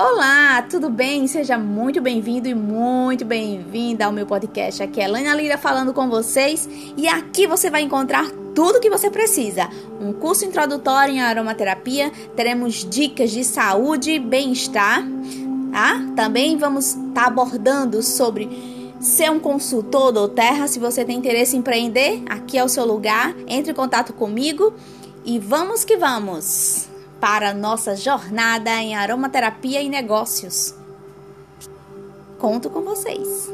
Olá, tudo bem? Seja muito bem-vindo e muito bem-vinda ao meu podcast. Aqui é Lana Lira falando com vocês e aqui você vai encontrar tudo que você precisa. Um curso introdutório em aromaterapia, teremos dicas de saúde e bem-estar, tá? Também vamos estar tá abordando sobre ser um consultor do Terra. Se você tem interesse em empreender, aqui é o seu lugar. Entre em contato comigo e vamos que vamos! Para nossa jornada em aromaterapia e negócios. Conto com vocês!